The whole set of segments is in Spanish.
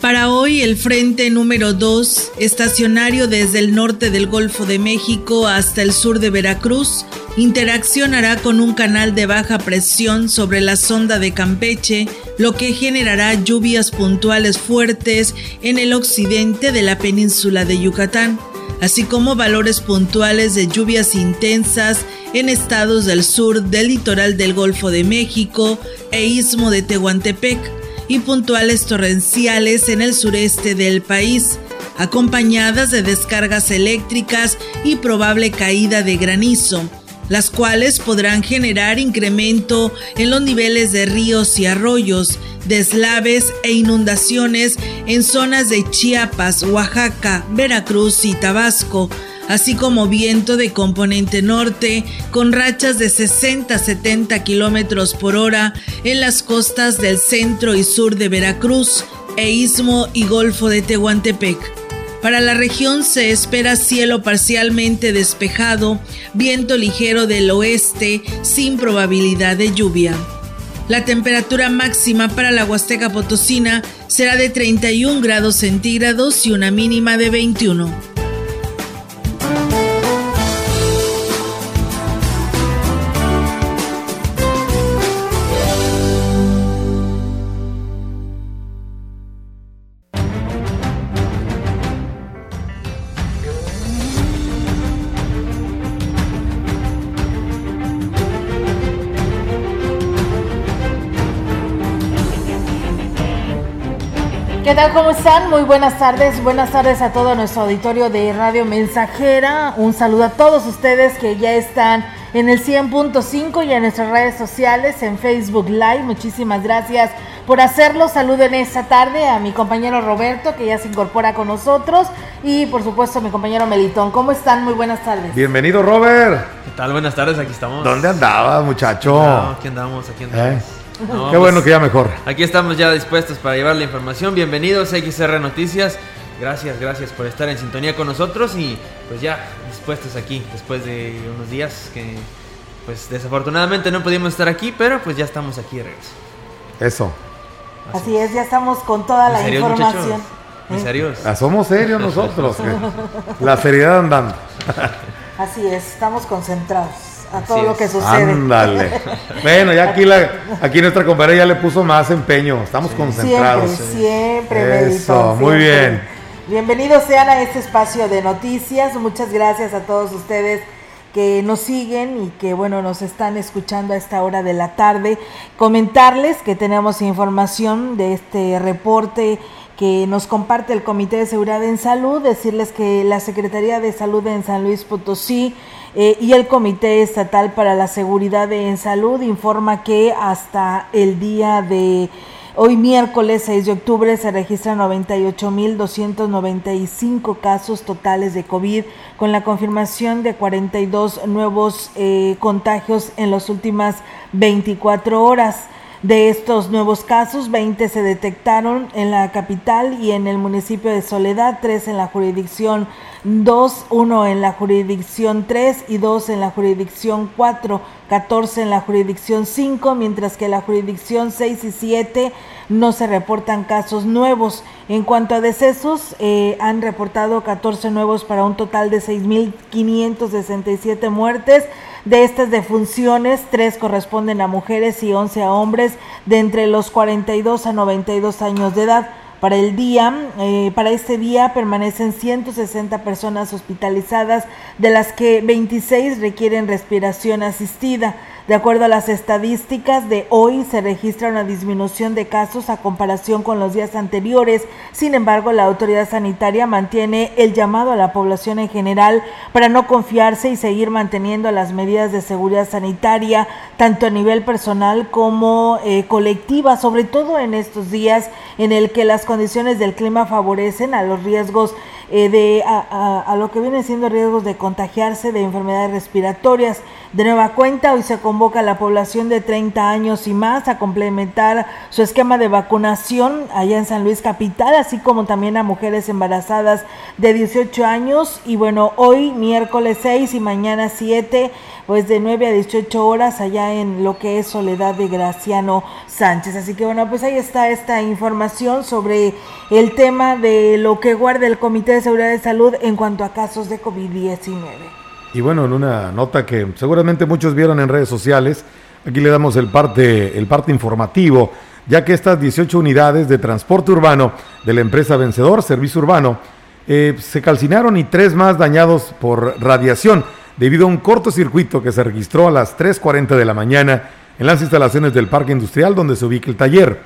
Para hoy, el frente número 2, estacionario desde el norte del Golfo de México hasta el sur de Veracruz, interaccionará con un canal de baja presión sobre la sonda de Campeche, lo que generará lluvias puntuales fuertes en el occidente de la península de Yucatán, así como valores puntuales de lluvias intensas en estados del sur del litoral del Golfo de México e istmo de Tehuantepec y puntuales torrenciales en el sureste del país, acompañadas de descargas eléctricas y probable caída de granizo, las cuales podrán generar incremento en los niveles de ríos y arroyos, deslaves e inundaciones en zonas de Chiapas, Oaxaca, Veracruz y Tabasco, así como viento de componente norte con rachas de 60 a 70 kilómetros por hora en las costas del centro y sur de Veracruz e istmo y golfo de Tehuantepec. Para la región se espera cielo parcialmente despejado, viento ligero del oeste sin probabilidad de lluvia. La temperatura máxima para la Huasteca Potosina será de 31 grados centígrados y una mínima de 21. ¿Qué tal? ¿Cómo están? Muy buenas tardes. Buenas tardes a todo nuestro auditorio de Radio Mensajera. Un saludo a todos ustedes que ya están en el 100.5 y en nuestras redes sociales, en Facebook Live. Muchísimas gracias por hacerlo. Saludo en esta tarde a mi compañero Roberto, que ya se incorpora con nosotros, y por supuesto a mi compañero Melitón. ¿Cómo están? Muy buenas tardes. Bienvenido, Robert. ¿Qué tal? Buenas tardes, aquí estamos. ¿Dónde andaba, muchacho? aquí andamos, aquí andamos. ¿Eh? Qué bueno pues, que ya mejor. Aquí estamos ya dispuestos para llevar la información. Bienvenidos a XR Noticias. Gracias, gracias por estar en sintonía con nosotros y pues ya dispuestos aquí después de unos días que pues desafortunadamente no pudimos estar aquí, pero pues ya estamos aquí de regreso. Eso. Así, es, ya estamos con toda la información. ¿Eh? serios? Ah, somos serios nosotros. la seriedad andando. Así es, estamos concentrados a todo lo que sucede. Ándale. bueno, ya aquí, la, aquí nuestra compañera ya le puso más empeño. Estamos concentrados. Siempre, siempre. Eso, muy bien. Bienvenidos sean a este espacio de noticias. Muchas gracias a todos ustedes que nos siguen y que bueno nos están escuchando a esta hora de la tarde. Comentarles que tenemos información de este reporte que nos comparte el Comité de Seguridad en Salud, decirles que la Secretaría de Salud en San Luis Potosí eh, y el Comité Estatal para la Seguridad en Salud informa que hasta el día de hoy miércoles 6 de octubre se registran 98.295 casos totales de COVID con la confirmación de 42 nuevos eh, contagios en las últimas 24 horas. De estos nuevos casos, 20 se detectaron en la capital y en el municipio de Soledad, 3 en la jurisdicción 2, 1 en la jurisdicción 3 y 2 en la jurisdicción 4, 14 en la jurisdicción 5, mientras que en la jurisdicción 6 y 7 no se reportan casos nuevos. En cuanto a decesos, eh, han reportado 14 nuevos para un total de 6.567 muertes. De estas defunciones, tres corresponden a mujeres y 11 a hombres de entre los 42 a 92 años de edad. Para el día, eh, para este día permanecen 160 personas hospitalizadas, de las que 26 requieren respiración asistida. De acuerdo a las estadísticas de hoy, se registra una disminución de casos a comparación con los días anteriores. Sin embargo, la autoridad sanitaria mantiene el llamado a la población en general para no confiarse y seguir manteniendo las medidas de seguridad sanitaria, tanto a nivel personal como eh, colectiva, sobre todo en estos días en el que las condiciones del clima favorecen a los riesgos eh, de, a, lo que vienen siendo riesgos de contagiarse de enfermedades respiratorias. De nueva cuenta, hoy se convoca a la población de 30 años y más a complementar su esquema de vacunación allá en San Luis Capital, así como también a mujeres embarazadas de 18 años. Y bueno, hoy miércoles 6 y mañana 7 pues de 9 a 18 horas allá en lo que es Soledad de Graciano Sánchez. Así que bueno, pues ahí está esta información sobre el tema de lo que guarda el Comité de Seguridad de Salud en cuanto a casos de COVID-19. Y bueno, en una nota que seguramente muchos vieron en redes sociales, aquí le damos el parte, el parte informativo, ya que estas 18 unidades de transporte urbano de la empresa Vencedor, Servicio Urbano, eh, se calcinaron y tres más dañados por radiación debido a un cortocircuito que se registró a las 3.40 de la mañana en las instalaciones del Parque Industrial donde se ubica el taller.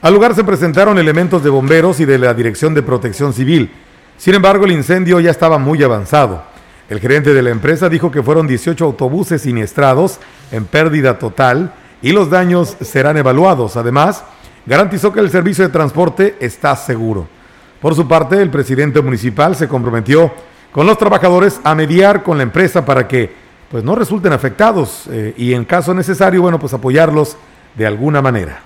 Al lugar se presentaron elementos de bomberos y de la Dirección de Protección Civil. Sin embargo, el incendio ya estaba muy avanzado. El gerente de la empresa dijo que fueron 18 autobuses siniestrados en pérdida total y los daños serán evaluados. Además, garantizó que el servicio de transporte está seguro. Por su parte, el presidente municipal se comprometió con los trabajadores a mediar con la empresa para que pues no resulten afectados eh, y en caso necesario, bueno, pues apoyarlos de alguna manera.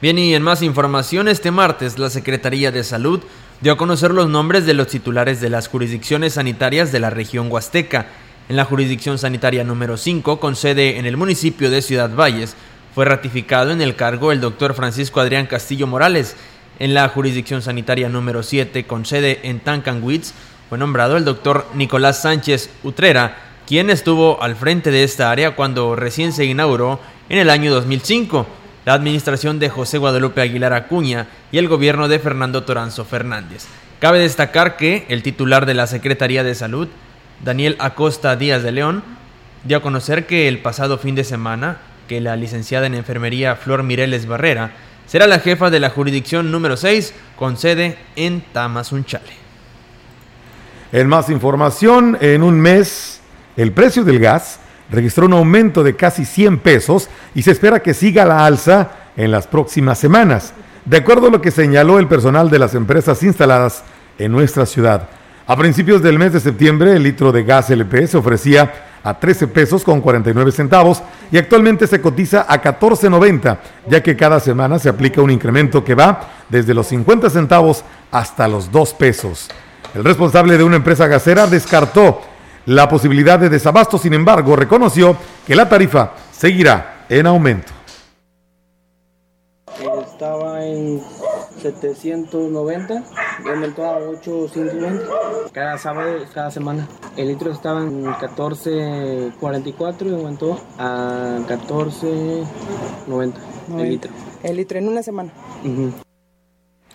Bien, y en más información, este martes la Secretaría de Salud dio a conocer los nombres de los titulares de las jurisdicciones sanitarias de la región Huasteca. En la jurisdicción sanitaria número 5, con sede en el municipio de Ciudad Valles, fue ratificado en el cargo el doctor Francisco Adrián Castillo Morales. En la jurisdicción sanitaria número 7, con sede en Tancanwitz, fue nombrado el doctor Nicolás Sánchez Utrera, quien estuvo al frente de esta área cuando recién se inauguró en el año 2005 la administración de José Guadalupe Aguilar Acuña y el gobierno de Fernando Toranzo Fernández. Cabe destacar que el titular de la Secretaría de Salud, Daniel Acosta Díaz de León, dio a conocer que el pasado fin de semana que la licenciada en enfermería Flor Mireles Barrera será la jefa de la jurisdicción número 6 con sede en Tamazunchale. En más información, en un mes el precio del gas registró un aumento de casi 100 pesos y se espera que siga la alza en las próximas semanas, de acuerdo a lo que señaló el personal de las empresas instaladas en nuestra ciudad. A principios del mes de septiembre, el litro de gas LP se ofrecía a 13 pesos con 49 centavos y actualmente se cotiza a 14.90, ya que cada semana se aplica un incremento que va desde los 50 centavos hasta los 2 pesos. El responsable de una empresa gasera descartó la posibilidad de desabasto, sin embargo, reconoció que la tarifa seguirá en aumento. Estaba en 790 y aumentó a 850 cada sábado, cada semana. El litro estaba en 14.44 y aumentó a 14.90 el litro. El litro en una semana.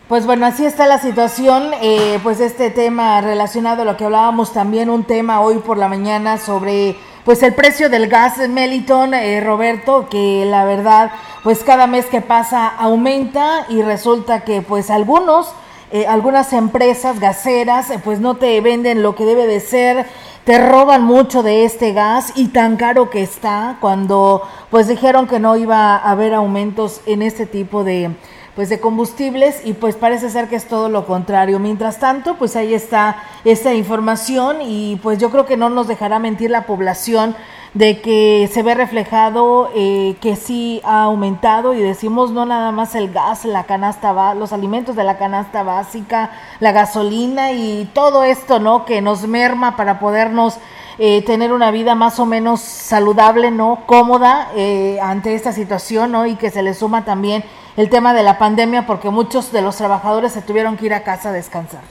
Pues bueno, así está la situación, eh, pues este tema relacionado a lo que hablábamos también, un tema hoy por la mañana sobre pues el precio del gas en Meliton, eh, Roberto, que la verdad pues cada mes que pasa aumenta y resulta que pues algunos, eh, algunas empresas gaseras pues no te venden lo que debe de ser, te roban mucho de este gas y tan caro que está cuando pues dijeron que no iba a haber aumentos en este tipo de pues de combustibles y pues parece ser que es todo lo contrario. Mientras tanto, pues ahí está esta información y pues yo creo que no nos dejará mentir la población de que se ve reflejado eh, que sí ha aumentado y decimos no nada más el gas, la canasta, los alimentos de la canasta básica, la gasolina y todo esto, ¿no? Que nos merma para podernos eh, tener una vida más o menos saludable, ¿no? Cómoda eh, ante esta situación, ¿no? Y que se le suma también el tema de la pandemia porque muchos de los trabajadores se tuvieron que ir a casa a descansar.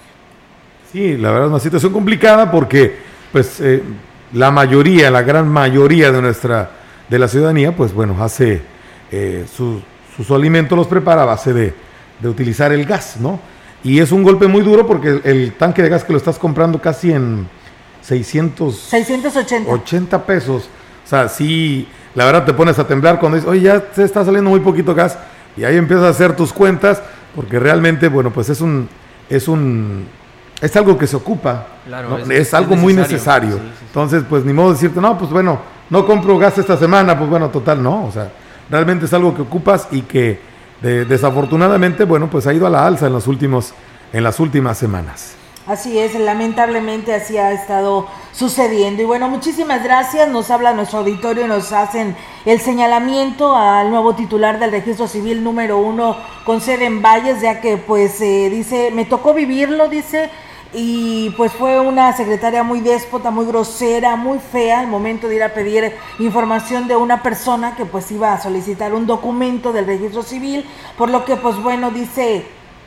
Sí, la verdad es una situación complicada porque pues eh, la mayoría, la gran mayoría de nuestra, de la ciudadanía, pues bueno, hace eh, sus alimentos los prepara a base de, de, utilizar el gas, ¿no? Y es un golpe muy duro porque el, tanque de gas que lo estás comprando casi en 600... 680. 80 pesos. O sea, sí, la verdad te pones a temblar cuando dices, oye, ya te está saliendo muy poquito gas y ahí empiezas a hacer tus cuentas, porque realmente, bueno, pues es un, es un, es algo que se ocupa, es, algo muy necesario. Entonces, pues ni modo de decirte, no, pues bueno, no compro gas esta semana, pues bueno, total, no, o sea, realmente es algo que ocupas y que desafortunadamente, bueno, pues ha ido a la alza en los últimos, en las últimas semanas. Así es, lamentablemente así ha estado sucediendo. Y bueno, muchísimas gracias. Nos habla nuestro auditorio nos hacen el señalamiento al nuevo titular del registro civil número uno con sede en Valles, ya que pues eh, dice, me tocó vivirlo, dice, y pues fue una secretaria muy déspota, muy grosera, muy fea al momento de ir a pedir información de una persona que pues iba a solicitar un documento del registro civil, por lo que pues bueno, dice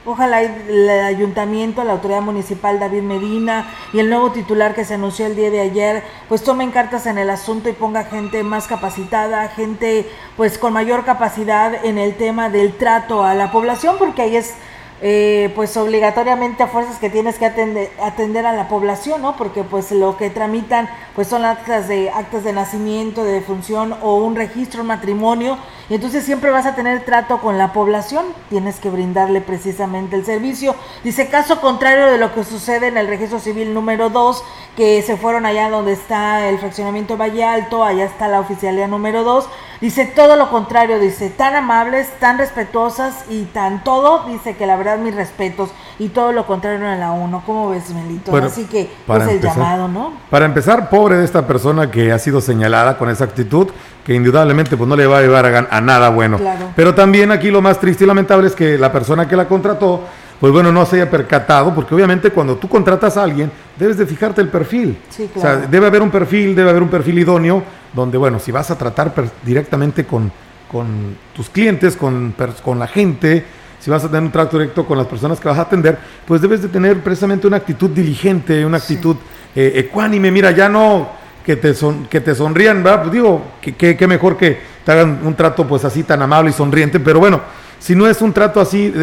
Ojalá el ayuntamiento, la autoridad municipal David Medina y el nuevo titular que se anunció el día de ayer, pues tomen cartas en el asunto y ponga gente más capacitada, gente pues con mayor capacidad en el tema del trato a la población, porque ahí es eh, pues obligatoriamente a fuerzas que tienes que atender, a la población, ¿no? Porque pues lo que tramitan pues son actas de actas de nacimiento, de defunción o un registro, un matrimonio, entonces siempre vas a tener trato con la población, tienes que brindarle precisamente el servicio. Dice, caso contrario de lo que sucede en el registro civil número 2, que se fueron allá donde está el fraccionamiento Valle Alto, allá está la oficialía número 2, dice todo lo contrario, dice, tan amables, tan respetuosas y tan todo, dice que la verdad mis respetos y todo lo contrario en la 1. ¿Cómo ves, Melito? Así que para es el llamado, ¿no? Para empezar, pobre de esta persona que ha sido señalada con esa actitud, que indudablemente pues no le va a llevar a, nada bueno. Pero también aquí lo más triste y lamentable es que la persona que la contrató, pues bueno, no se haya percatado, porque obviamente cuando tú contratas a alguien, debes de fijarte el perfil. O sea, debe haber un perfil, debe haber un perfil idóneo, donde bueno, si vas a tratar directamente con, con tus clientes, con, con la gente, si vas a tener un trato directo con las personas que vas a atender, pues debes de tener precisamente una actitud diligente, una actitud eh, ecuánime. Mira, ya no que te, son, que te sonrían, ¿verdad? Pues digo, que, mejor que te hagan un trato pues así tan amable y sonriente, pero bueno, si no es un trato así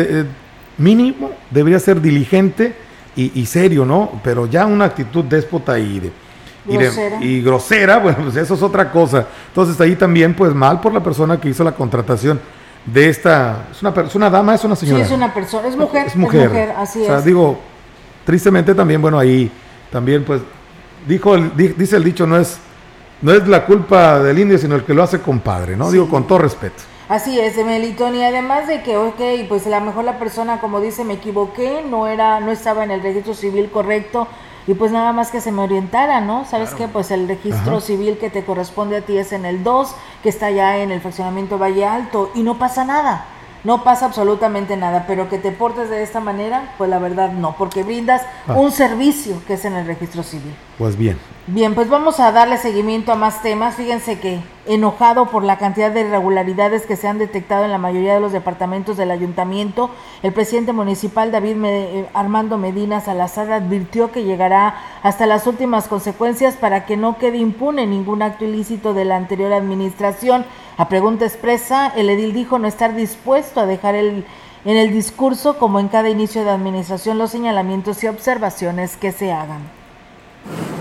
mínimo, debería ser diligente y, serio, ¿no? Pero ya una actitud déspota y de, y, grosera, bueno, pues eso es otra cosa. Entonces ahí también, pues mal por la persona que hizo la contratación de esta, es una, es una dama, es una señora. Sí, es una persona, es mujer. Es mujer, así o sea, digo, tristemente también, bueno, ahí también pues, dijo, dice el dicho, no es, no es la culpa del indio, sino el que lo hace compadre, ¿no? Digo, con todo respeto. Así es, Melitón, y además de que, ok, pues a lo mejor la persona, como dice, me equivoqué, no era, no estaba en el registro civil correcto, y pues nada más que se me orientara, ¿no? ¿Sabes qué? Pues el registro civil que te corresponde a ti es en el 2, que está ya en el fraccionamiento Valle Alto, y no pasa nada. No pasa absolutamente nada, pero que te portes de esta manera, pues la verdad no, porque brindas ah. un servicio que es en el registro civil. Pues bien, Bien, pues vamos a darle seguimiento a más temas. Fíjense que enojado por la cantidad de irregularidades que se han detectado en la mayoría de los departamentos del ayuntamiento, el presidente municipal David eh, Armando Medina Salazar advirtió que llegará hasta las últimas consecuencias para que no quede impune ningún acto ilícito de la anterior administración. A pregunta expresa, el edil dijo no estar dispuesto a dejar el, en el discurso, como en cada inicio de administración, los señalamientos y observaciones que se hagan.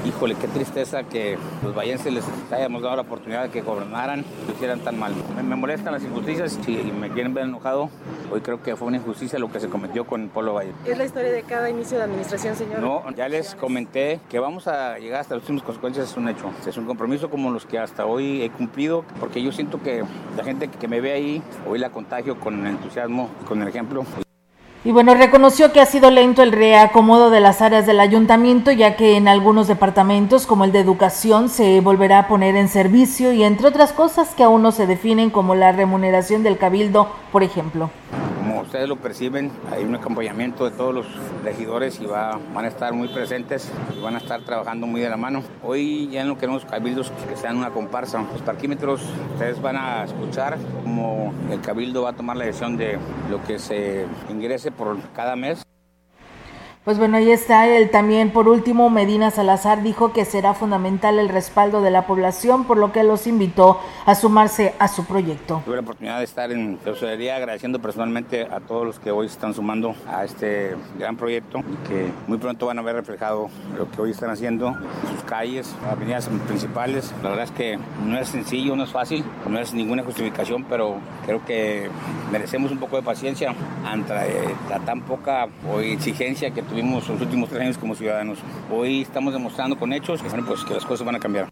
Híjole, qué tristeza que los vallenses les hayamos dado la oportunidad de que gobernaran y lo hicieran tan mal. Me, molestan las injusticias y, me quieren ver enojado. Hoy creo que fue una injusticia lo que se cometió con el Polo Valle. ¿Es la historia de cada inicio de administración, señor? No, ya les comenté que vamos a llegar hasta las últimas consecuencias, es un hecho. Es un compromiso como los que hasta hoy he cumplido, porque yo siento que la gente que me ve ahí, hoy la contagio con el entusiasmo y con el ejemplo. Y bueno, reconoció que ha sido lento el reacomodo de las áreas del ayuntamiento, ya que en algunos departamentos, como el de educación, se volverá a poner en servicio y entre otras cosas que aún no se definen como la remuneración del cabildo, por ejemplo ustedes lo perciben, hay un acompañamiento de todos los regidores y va, van a estar muy presentes y van a estar trabajando muy de la mano. Hoy ya no queremos cabildos que sean una comparsa. Los parquímetros, ustedes van a escuchar cómo el cabildo va a tomar la decisión de lo que se ingrese por cada mes. Pues bueno, ahí está él también. Por último, Medina Salazar dijo que será fundamental el respaldo de la población, por lo que los invitó a sumarse a su proyecto. Tuve la oportunidad de estar en tesorería agradeciendo personalmente a todos los que hoy están sumando a este gran proyecto y que muy pronto van a ver reflejado lo que hoy están haciendo en sus calles, avenidas principales. La verdad es que no es sencillo, no es fácil, no es ninguna justificación, pero creo que merecemos un poco de paciencia ante la tan poca exigencia que los últimos tres años como ciudadanos. Hoy estamos demostrando con hechos pues, que las cosas van a cambiar.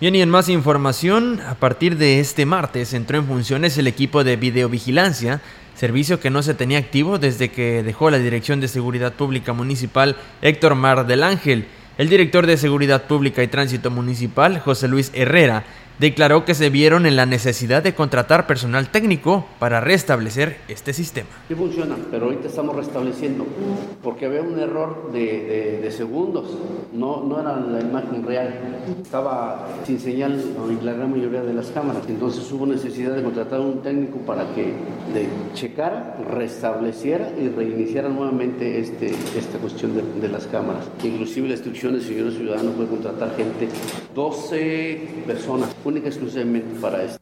Bien, y en más información, a partir de este martes entró en funciones el equipo de videovigilancia, servicio que no se tenía activo desde que dejó la Dirección de Seguridad Pública Municipal Héctor Mar del Ángel. El director de Seguridad Pública y Tránsito Municipal, José Luis Herrera, declaró que se vieron en la necesidad de contratar personal técnico para restablecer este sistema. Sí funciona, pero ahorita estamos restableciendo, porque había un error de, segundos, no, no era la imagen real, estaba sin señal en la gran mayoría de las cámaras, entonces hubo necesidad de contratar un técnico para que de checara, restableciera y reiniciara nuevamente este, esta cuestión de, de las cámaras. Inclusive la instrucción del señor ciudadano fue contratar gente, 12 personas, única exclusivamente para esto.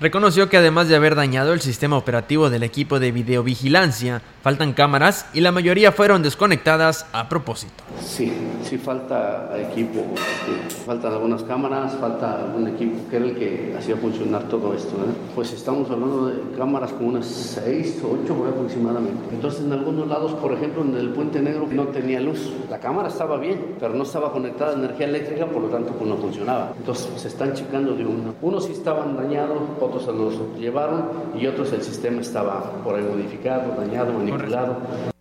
Reconoció que además de haber dañado el sistema operativo del equipo de videovigilancia, faltan cámaras y la mayoría fueron desconectadas a propósito. Sí, sí falta equipo, faltan algunas cámaras, falta algún equipo que era el que hacía funcionar todo esto. Pues estamos hablando de cámaras como unas 6 o 8 aproximadamente. Entonces en algunos lados, por ejemplo en el Puente Negro no tenía luz. La cámara estaba bien, pero no estaba conectada a energía eléctrica, por lo tanto pues no funcionaba. Entonces se están checando de uno. Unos sí estaban dañados, otros se los llevaron y otros el sistema estaba por ahí modificado, dañado, manipulado.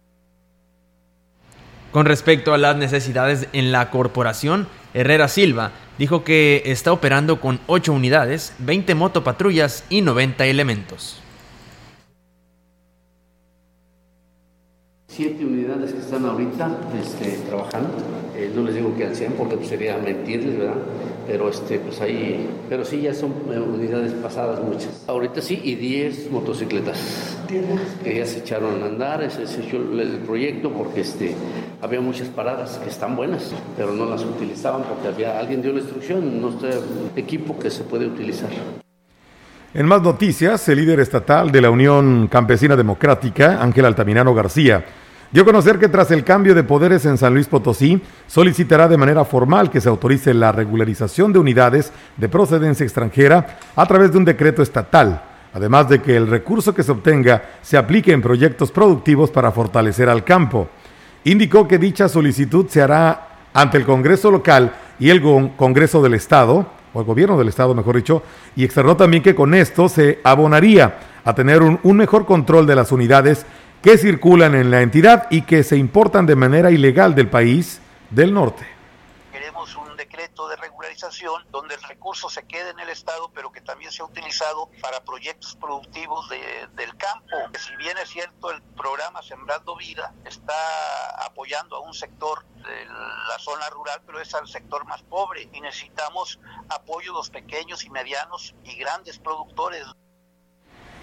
Con respecto a las necesidades en la corporación, Herrera Silva dijo que está operando con 8 unidades, 20 motopatrullas y 90 elementos. Siete unidades que están ahorita este, trabajando. Eh, no les digo que al 100 porque sería mentirles, ¿verdad? pero este pues ahí pero sí ya son eh, unidades pasadas muchas ahorita sí y 10 motocicletas que ya se echaron a andar se echó el proyecto porque este había muchas paradas que están buenas pero no las utilizaban porque había alguien dio la instrucción no está equipo que se puede utilizar en más noticias, el líder estatal de la Unión Campesina Democrática, Ángel Altamirano García, dio a conocer que tras el cambio de poderes en San Luis Potosí, solicitará de manera formal que se autorice la regularización de unidades de procedencia extranjera a través de un decreto estatal, además de que el recurso que se obtenga se aplique en proyectos productivos para fortalecer al campo. Indicó que dicha solicitud se hará ante el Congreso local y el Congreso del Estado, o el Gobierno del Estado, mejor dicho, y externó también que con esto se abonaría a tener un, un mejor control de las unidades que circulan en la entidad y que se importan de manera ilegal del país del norte. Queremos un decreto de regularización donde el recurso se quede en el Estado, pero que también sea utilizado para proyectos productivos del campo. Si bien es cierto, el programa Sembrando Vida está apoyando a un sector de la zona rural, pero es al sector más pobre y necesitamos apoyo de los pequeños y medianos y grandes productores.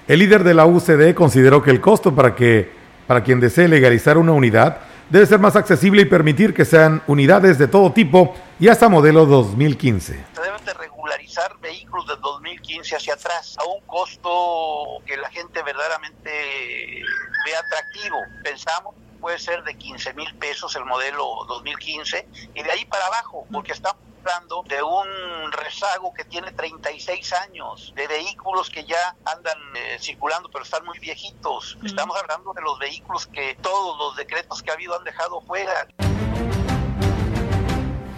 El líder de la UCD consideró que el costo para que para quien desee legalizar una unidad debe ser más accesible y permitir que sean unidades de todo tipo y hasta modelo 2015. Se deben de regularizar vehículos de 2015 hacia atrás a un costo que la gente verdaderamente ve atractivo. Pensamos puede ser de 15 mil pesos el modelo 2015 y de ahí para abajo, porque estamos hablando de un rezago que tiene 36 años, de vehículos que ya andan eh, circulando pero están muy viejitos. Estamos hablando de los vehículos que todos los decretos que ha habido han dejado fuera.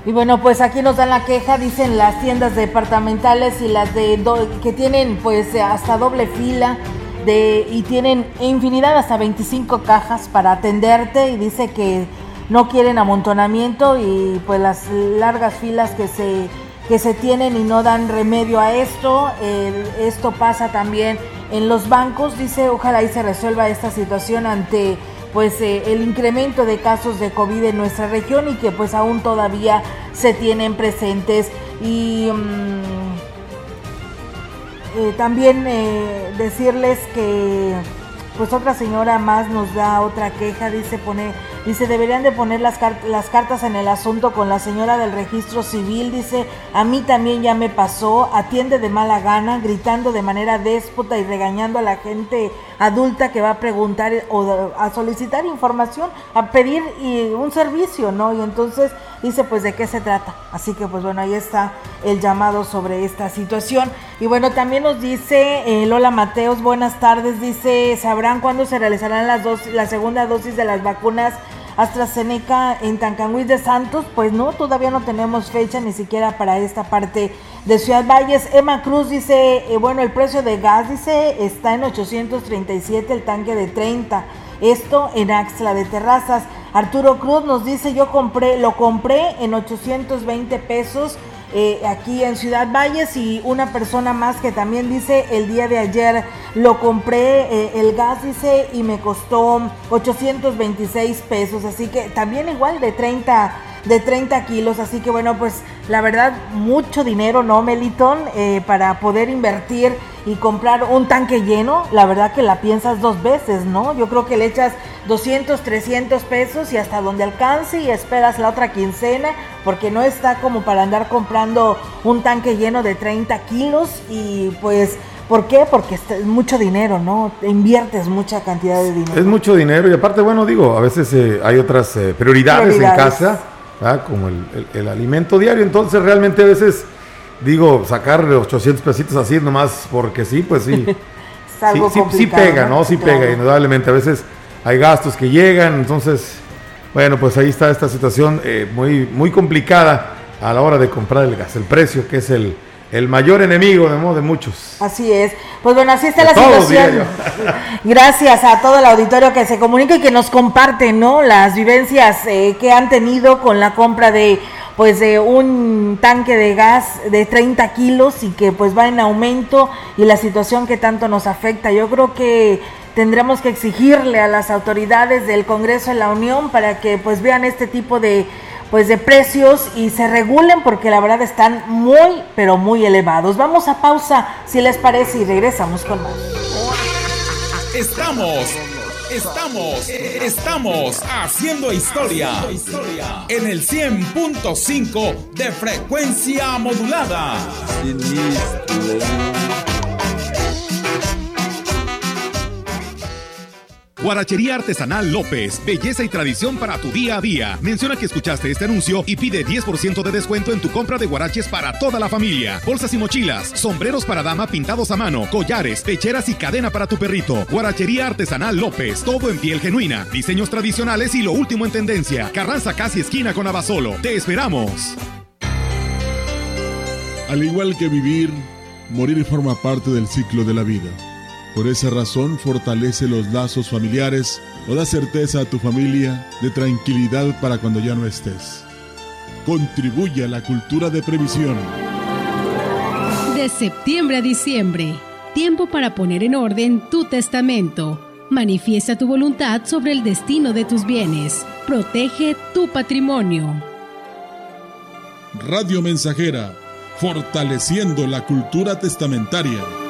Y bueno, pues aquí nos dan la queja, dicen las tiendas departamentales y las de que tienen pues hasta doble fila de, y tienen infinidad, hasta 25 cajas para atenderte y dice que no quieren amontonamiento y pues las largas filas que se, que se tienen y no dan remedio a esto. esto pasa también en los bancos, dice, ojalá y se resuelva esta situación ante pues eh, el incremento de casos de COVID en nuestra región y que pues aún todavía se tienen presentes y mm, eh, también eh, decirles que pues otra señora más nos da otra queja, dice pone, dice deberían de poner las, las cartas en el asunto con la señora del registro civil, dice a mí también ya me pasó, atiende de mala gana, gritando de manera déspota y regañando a la gente adulta que va a preguntar o a solicitar información, a pedir un servicio, ¿no? Y entonces dice pues de qué se trata. Así que pues bueno, ahí está el llamado sobre esta situación. Y bueno, también nos dice eh, Lola Mateos, buenas tardes, dice, ¿sabrán cuándo se realizarán las dos, la segunda dosis de las vacunas? AstraZeneca en Tancanguis de Santos, pues no, todavía no tenemos fecha ni siquiera para esta parte de Ciudad Valles. Emma Cruz dice, eh, bueno, el precio de gas dice está en 837 el tanque de 30. Esto en Axla de Terrazas. Arturo Cruz nos dice, yo compré, lo compré en 820 pesos eh, aquí en Ciudad Valles y una persona más que también dice el día de ayer lo compré eh, el gas dice y me costó 826 pesos así que también igual de 30 de 30 kilos así que bueno pues la verdad mucho dinero no Melitón eh, para poder invertir y comprar un tanque lleno la verdad que la piensas dos veces no yo creo que le echas 200 300 pesos y hasta donde alcance y esperas la otra quincena porque no está como para andar comprando un tanque lleno de 30 kilos y pues ¿Por qué? Porque es mucho dinero, ¿no? Inviertes mucha cantidad de dinero. Es mucho dinero y aparte, bueno, digo, a veces eh, hay otras eh, prioridades, en casa, como el, alimento diario, entonces realmente a veces, digo, sacar 800 pesitos así nomás porque sí, pues sí. sí, sí, sí, pega, ¿no? Sí pega, indudablemente. A veces hay gastos que llegan, entonces bueno, pues ahí está esta situación eh, muy, muy complicada a la hora de comprar el gas, el precio que es el, el mayor enemigo de, de muchos. Así es. Pues bueno, así está la situación. Gracias a todo el auditorio que se comunica y que nos comparte, ¿no? Las vivencias eh, que han tenido con la compra de pues de un tanque de gas de 30 kilos y que pues va en aumento y la situación que tanto nos afecta. Yo creo que tendremos que exigirle a las autoridades del Congreso de la Unión para que pues vean este tipo de pues de precios y se regulen porque la verdad están muy pero muy elevados. Vamos a pausa si les parece y regresamos con más. Estamos Estamos, estamos haciendo historia en el 100.5 de frecuencia modulada. Guarachería Artesanal López, belleza y tradición para tu día a día. Menciona que escuchaste este anuncio y pide 10% de descuento en tu compra de guaraches para toda la familia. Bolsas y mochilas, sombreros para dama pintados a mano, collares, pecheras y cadena para tu perrito. Guarachería Artesanal López, todo en piel genuina, diseños tradicionales y lo último en tendencia. Carranza casi esquina con Abasolo. Te esperamos. Al igual que vivir, morir forma parte del ciclo de la vida. Por esa razón fortalece los lazos familiares o da certeza a tu familia de tranquilidad para cuando ya no estés. Contribuye a la cultura de previsión. De septiembre a diciembre, tiempo para poner en orden tu testamento. Manifiesta tu voluntad sobre el destino de tus bienes. Protege tu patrimonio. Radio Mensajera, fortaleciendo la cultura testamentaria.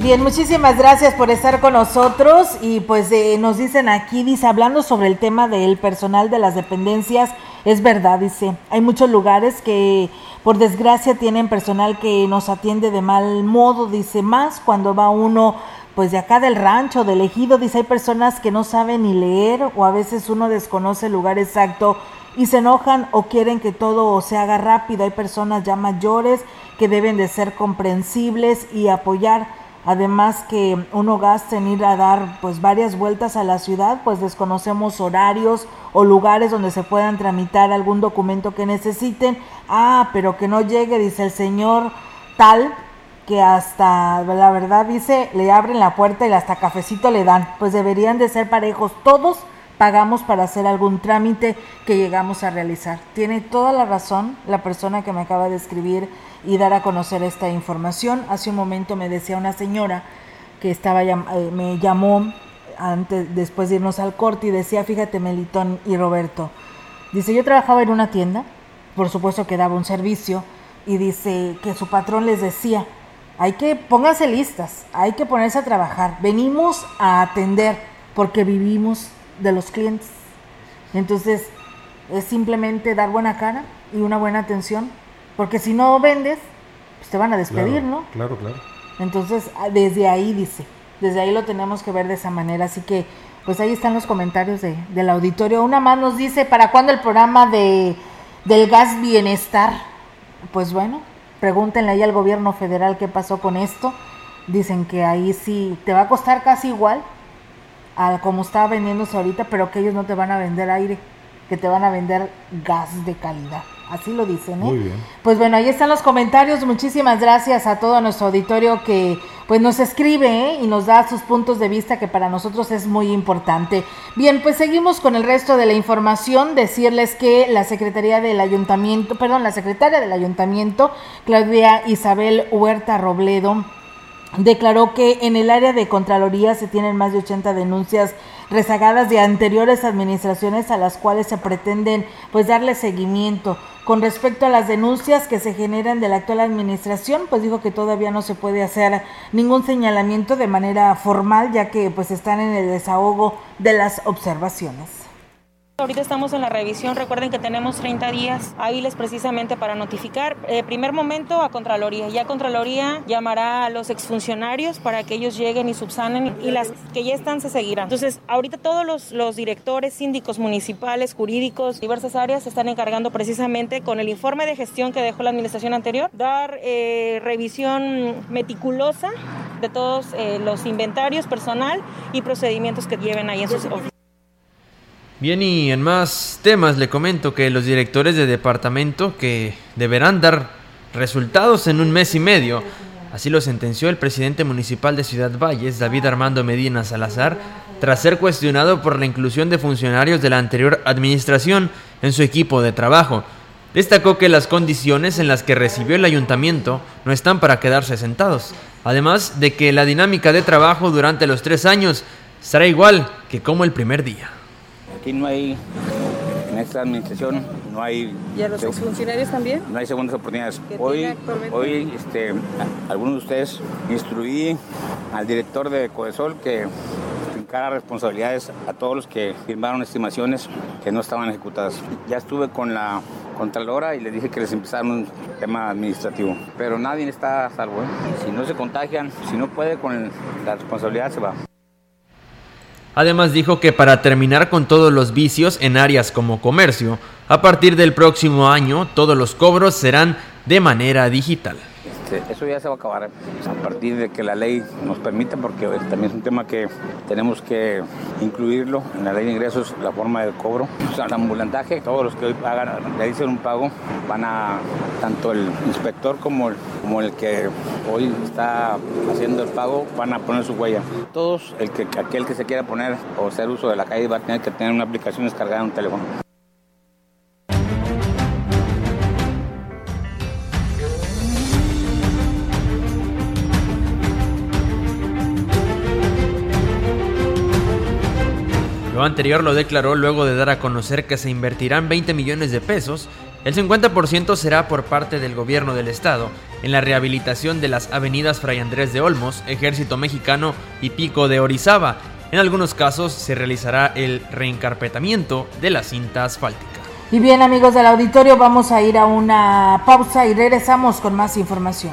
Bien, muchísimas gracias por estar con nosotros. Y pues eh, nos dicen aquí, dice, hablando sobre el tema del personal de las dependencias, es verdad, dice, hay muchos lugares que por desgracia tienen personal que nos atiende de mal modo, dice, más cuando va uno pues de acá del rancho, del ejido, dice, hay personas que no saben ni leer o a veces uno desconoce el lugar exacto y se enojan o quieren que todo se haga rápido, hay personas ya mayores que deben de ser comprensibles y apoyar Además que uno gasta en ir a dar pues varias vueltas a la ciudad, pues desconocemos horarios o lugares donde se puedan tramitar algún documento que necesiten. Ah, pero que no llegue, dice el señor tal, que hasta, la verdad dice, le abren la puerta y hasta cafecito le dan. Pues deberían de ser parejos todos pagamos para hacer algún trámite que llegamos a realizar. Tiene toda la razón la persona que me acaba de escribir y dar a conocer esta información. Hace un momento me decía una señora que estaba eh, me llamó antes después de irnos al corte y decía, "Fíjate, Melitón y Roberto, dice, yo trabajaba en una tienda, por supuesto que daba un servicio y dice que su patrón les decía, hay que pónganse listas, hay que ponerse a trabajar. Venimos a atender porque vivimos de los clientes. Entonces, es simplemente dar buena cara y una buena atención, porque si no vendes, pues te van a despedir, ¿no? Claro, claro. Entonces, ah, desde ahí dice, desde ahí lo tenemos que ver de esa manera. Así que, pues ahí están los comentarios de, del auditorio. Una más nos dice, ¿para cuándo el programa de, del gas bienestar? Pues bueno, pregúntenle ahí al gobierno federal qué pasó con esto. Dicen que ahí sí te va a costar casi igual a como está vendiéndose ahorita, pero que ellos no te van a vender aire, que te van a vender gas de calidad. Así lo dicen, ¿eh? Muy bien. Pues bueno, ahí están los comentarios. Muchísimas gracias a todo nuestro auditorio que pues nos escribe ¿eh? y nos da sus puntos de vista que para nosotros es muy importante. Bien, pues seguimos con el resto de la información. Decirles que la Secretaría del Ayuntamiento, perdón, la Secretaria del Ayuntamiento, Claudia Isabel Huerta Robledo, declaró que en el área de Contraloría se tienen más de 80 denuncias rezagadas de anteriores administraciones a las cuales se pretenden pues darle seguimiento. Con respecto a las denuncias que se generan de la actual administración, pues dijo que todavía no se puede hacer ningún señalamiento de manera formal, ya que pues están en el desahogo de las observaciones. Ahorita estamos en la revisión, recuerden que tenemos 30 días hábiles precisamente para notificar. Eh, primer momento a Contraloría, ya Contraloría llamará a los exfuncionarios para que ellos lleguen y subsanen y las que ya están se seguirán. Entonces, ahorita todos los, directores, síndicos municipales, jurídicos, diversas áreas se están encargando precisamente con el informe de gestión que dejó la administración anterior, dar eh, revisión meticulosa de todos eh, los inventarios personal y procedimientos que lleven ahí en sus oficinas. Bien, y en más temas le comento que los directores de departamento que deberán dar resultados en un mes y medio, así lo sentenció el presidente municipal de Ciudad Valles, David Armando Medina Salazar, tras ser cuestionado por la inclusión de funcionarios de la anterior administración en su equipo de trabajo. Destacó que las condiciones en las que recibió el ayuntamiento no están para quedarse sentados, además de que la dinámica de trabajo durante los tres años será igual que como el primer día. Aquí no hay, en esta administración, no hay... ¿Y a los exfuncionarios también? No hay segundas oportunidades. ¿Que Hoy, hoy este, a- algunos de ustedes instruí al director de Codesol que fincara responsabilidades a todos los que firmaron estimaciones que no estaban ejecutadas. Ya estuve con la Contralora y les dije que les empezaron un tema administrativo. Pero nadie está a salvo. ¿eh? Si no se contagian, si no puede con la responsabilidad, se va. Además dijo que para terminar con todos los vicios en áreas como comercio, a partir del próximo año todos los cobros serán de manera digital. Este, eso ya se va a acabar ¿eh? a partir de que la ley nos permita, porque eh, también es un tema que tenemos que incluirlo en la ley de ingresos, la forma de cobro. O sea, el ambulantaje, todos los que hoy pagan, realicen un pago, van a, tanto el inspector como el, como el que hoy está haciendo el pago, van a poner su huella. Todos, el que, aquel que se quiera poner o hacer uso de la calle va a tener que tener una aplicación descargada en un teléfono. Lo anterior lo declaró luego de dar a conocer que se invertirán 20 millones de pesos, el 50% será por parte del gobierno del estado en la rehabilitación de las avenidas Fray Andrés de Olmos, Ejército Mexicano y Pico de Orizaba. En algunos casos se realizará el reencarpetamiento de la cinta asfáltica. Y bien amigos del auditorio, vamos a ir a una pausa y regresamos con más información.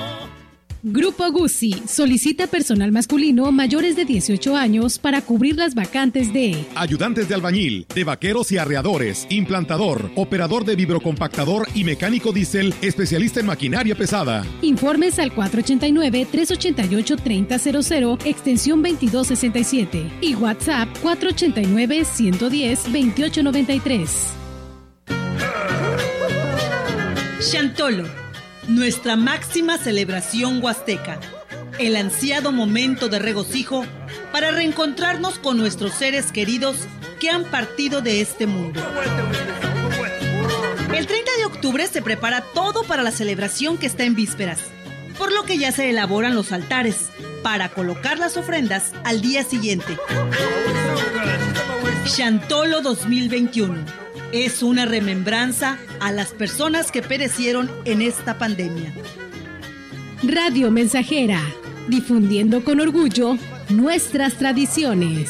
Grupo Guzzi solicita personal masculino mayores de 18 años para cubrir las vacantes de Ayudantes de albañil, de vaqueros y arreadores, implantador, operador de vibrocompactador y mecánico diésel, especialista en maquinaria pesada. Informes al 489-388-3000, extensión 2267 y WhatsApp 489-110-2893. Chantolo, nuestra máxima celebración huasteca, el ansiado momento de regocijo para reencontrarnos con nuestros seres queridos que han partido de este mundo. El 30 de octubre se prepara todo para la celebración que está en vísperas, por lo que ya se elaboran los altares para colocar las ofrendas al día siguiente. Chantolo 2021 es una remembranza a las personas que perecieron en esta pandemia. Radio Mensajera, difundiendo con orgullo nuestras tradiciones.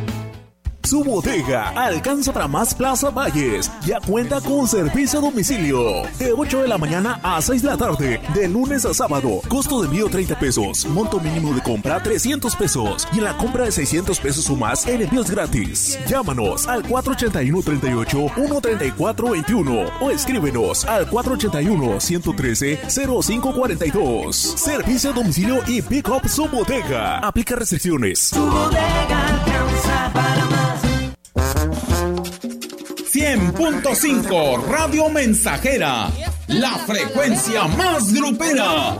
Su bodega alcanza para más Plaza Valles. Ya cuenta con servicio a domicilio. De 8 de la mañana a 6 de la tarde. De lunes a sábado. Costo de envío 30 pesos. Monto mínimo de compra 300 pesos. Y en la compra de 600 pesos o más, en envíos gratis. Llámanos al 481-38-134-21. O escríbenos al 481-113-0542. Servicio a domicilio y pick up su bodega. Aplica restricciones. Su bodega 100.5 Radio Mensajera, la frecuencia más grupera.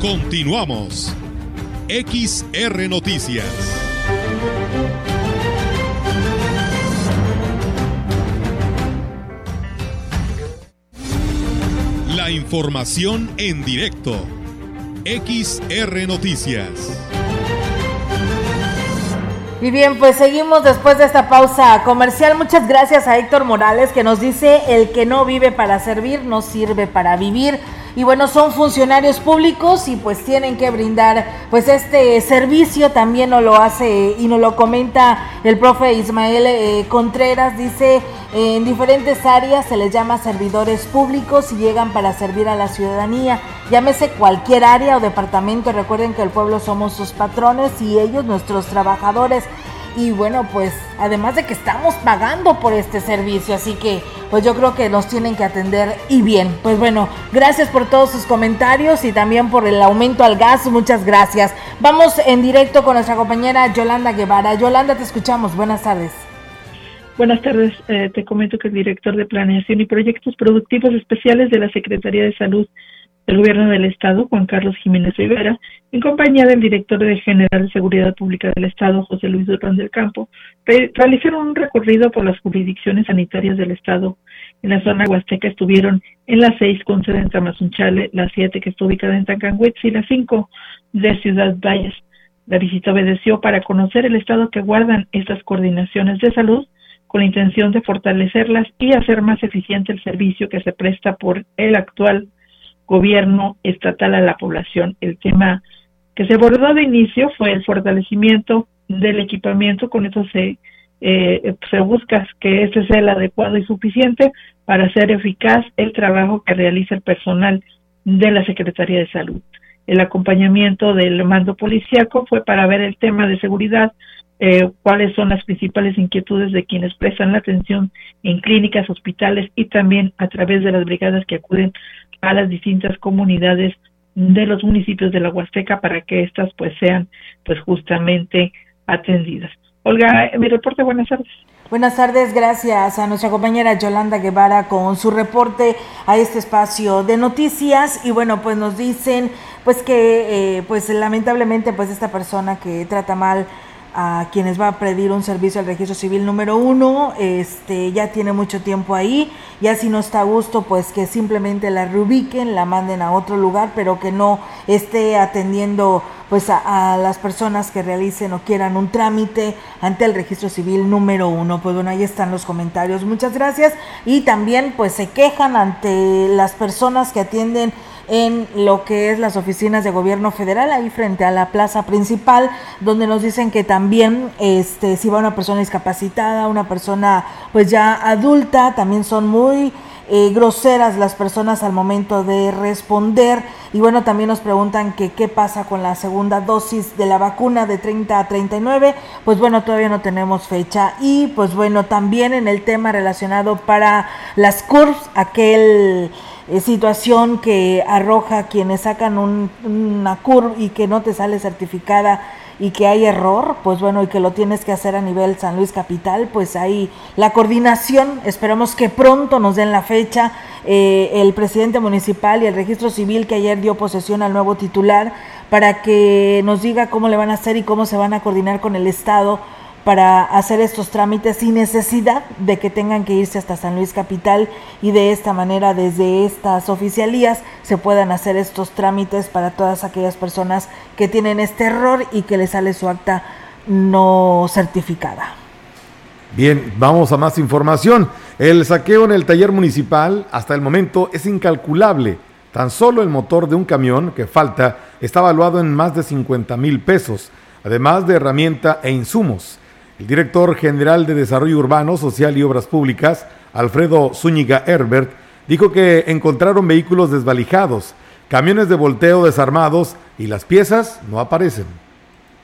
Continuamos. XR Noticias. La información en directo. XR Noticias. Y bien, pues seguimos después de esta pausa comercial. Muchas gracias a Héctor Morales que nos dice, el que no vive para servir, no sirve para vivir. Y bueno, son funcionarios públicos y pues tienen que brindar pues este servicio. También nos lo hace y nos lo comenta el profe Ismael eh, Contreras. Dice, en diferentes áreas se les llama servidores públicos y llegan para servir a la ciudadanía. Llámese cualquier área o departamento. Recuerden que el pueblo somos sus patrones y ellos nuestros trabajadores. Y bueno, pues además de que estamos pagando por este servicio, así que pues yo creo que nos tienen que atender y bien. Pues bueno, gracias por todos sus comentarios y también por el aumento al gas, muchas gracias. Vamos en directo con nuestra compañera Yolanda Guevara. Yolanda, te escuchamos, buenas tardes. Buenas tardes, eh, te comento que el director de Planeación y Proyectos Productivos Especiales de la Secretaría de Salud del Gobierno del Estado, Juan Carlos Jiménez Rivera, en compañía del director de General de Seguridad Pública del Estado, José Luis Durán del Campo, re realizaron un recorrido por las jurisdicciones sanitarias del Estado. En la zona huasteca estuvieron en las seis con sede en Tamazunchale, la siete que está ubicada en Tancanhuitz y la cinco de Ciudad Valles. La visita obedeció para conocer el estado que guardan estas coordinaciones de salud con la intención de fortalecerlas y hacer más eficiente el servicio que se presta por el actual gobierno estatal a la población. El tema que se abordó de inicio fue el fortalecimiento del equipamiento, con eso se, eh, se busca que este sea el adecuado y suficiente para hacer eficaz el trabajo que realiza el personal de la Secretaría de Salud. El acompañamiento del mando policíaco fue para ver el tema de seguridad, eh, cuáles son las principales inquietudes de quienes prestan la atención en clínicas, hospitales y también a través de las brigadas que acuden a las distintas comunidades de los municipios de la Huasteca para que éstas pues sean pues justamente atendidas. Olga, mi reporte, buenas tardes. Buenas tardes, gracias a nuestra compañera Yolanda Guevara con su reporte a este espacio de noticias y bueno, pues nos dicen pues que eh, pues lamentablemente pues esta persona que trata mal a quienes va a pedir un servicio al registro civil número uno, este ya tiene mucho tiempo ahí, ya si no está a gusto, pues que simplemente la reubiquen, la manden a otro lugar, pero que no esté atendiendo pues a, a, las personas que realicen o quieran un trámite ante el registro civil número uno. Pues bueno, ahí están los comentarios. Muchas gracias. Y también pues se quejan ante las personas que atienden en lo que es las oficinas de gobierno federal, ahí frente a la plaza principal, donde nos dicen que también este, si va una persona discapacitada, una persona pues ya adulta, también son muy eh, groseras las personas al momento de responder. Y bueno, también nos preguntan que qué pasa con la segunda dosis de la vacuna de 30 a 39. Pues bueno, todavía no tenemos fecha. Y pues bueno, también en el tema relacionado para las CURS, aquel eh, situación que arroja quienes sacan un, una CURV y que no te sale certificada y que hay error, pues bueno, y que lo tienes que hacer a nivel San Luis Capital, pues ahí la coordinación, esperamos que pronto nos den la fecha, eh, el presidente municipal y el registro civil que ayer dio posesión al nuevo titular, para que nos diga cómo le van a hacer y cómo se van a coordinar con el Estado para hacer estos trámites sin necesidad de que tengan que irse hasta San Luis Capital y de esta manera desde estas oficialías se puedan hacer estos trámites para todas aquellas personas que tienen este error y que les sale su acta no certificada. Bien, vamos a más información. El saqueo en el taller municipal hasta el momento es incalculable. Tan solo el motor de un camión que falta está valuado en más de 50 mil pesos, además de herramienta e insumos. El director general de Desarrollo Urbano, Social y Obras Públicas, Alfredo Zúñiga Herbert, dijo que encontraron vehículos desvalijados, camiones de volteo desarmados y las piezas no aparecen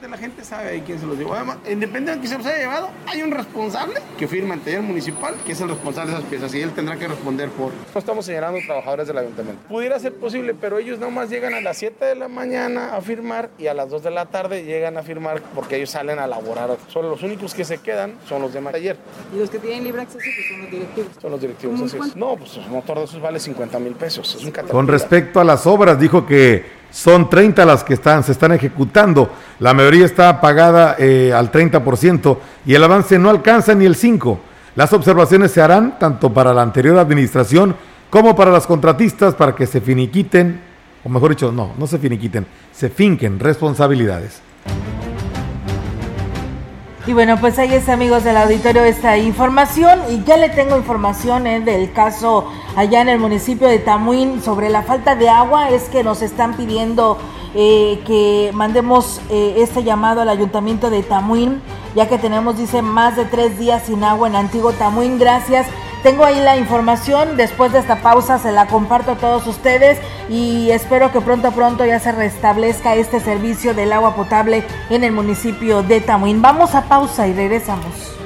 la gente sabe quién se los llevó. Además, independientemente de que se los haya llevado, hay un responsable que firma el taller municipal, que es el responsable de esas piezas, y él tendrá que responder por. No estamos señalando trabajadores del ayuntamiento. Pudiera ser posible, pero ellos nomás llegan a las 7 de la mañana a firmar y a las 2 de la tarde llegan a firmar porque ellos salen a laborar. Solo los únicos que se quedan son los de taller. ¿Y los que tienen libre acceso pues son los directivos? Son los directivos, así es. No, pues el motor de esos vale 50 mil pesos. Es un Con respecto a las obras, dijo que son 30 las que están, se están ejecutando. La mayoría está pagada eh, al 30% y el avance no alcanza ni el 5%. Las observaciones se harán tanto para la anterior administración como para las contratistas para que se finiquiten, o mejor dicho, no, no se finiquiten, se finquen responsabilidades. Y bueno, pues ahí es amigos del auditorio esta información y ya le tengo información eh, del caso allá en el municipio de Tamuín sobre la falta de agua. Es que nos están pidiendo eh, que mandemos eh, este llamado al ayuntamiento de Tamuín, ya que tenemos, dice, más de tres días sin agua en Antiguo Tamuín. Gracias tengo ahí la información, después de esta pausa se la comparto a todos ustedes y espero que pronto pronto ya se restablezca este servicio del agua potable en el municipio de Tamuín. Vamos a pausa y regresamos.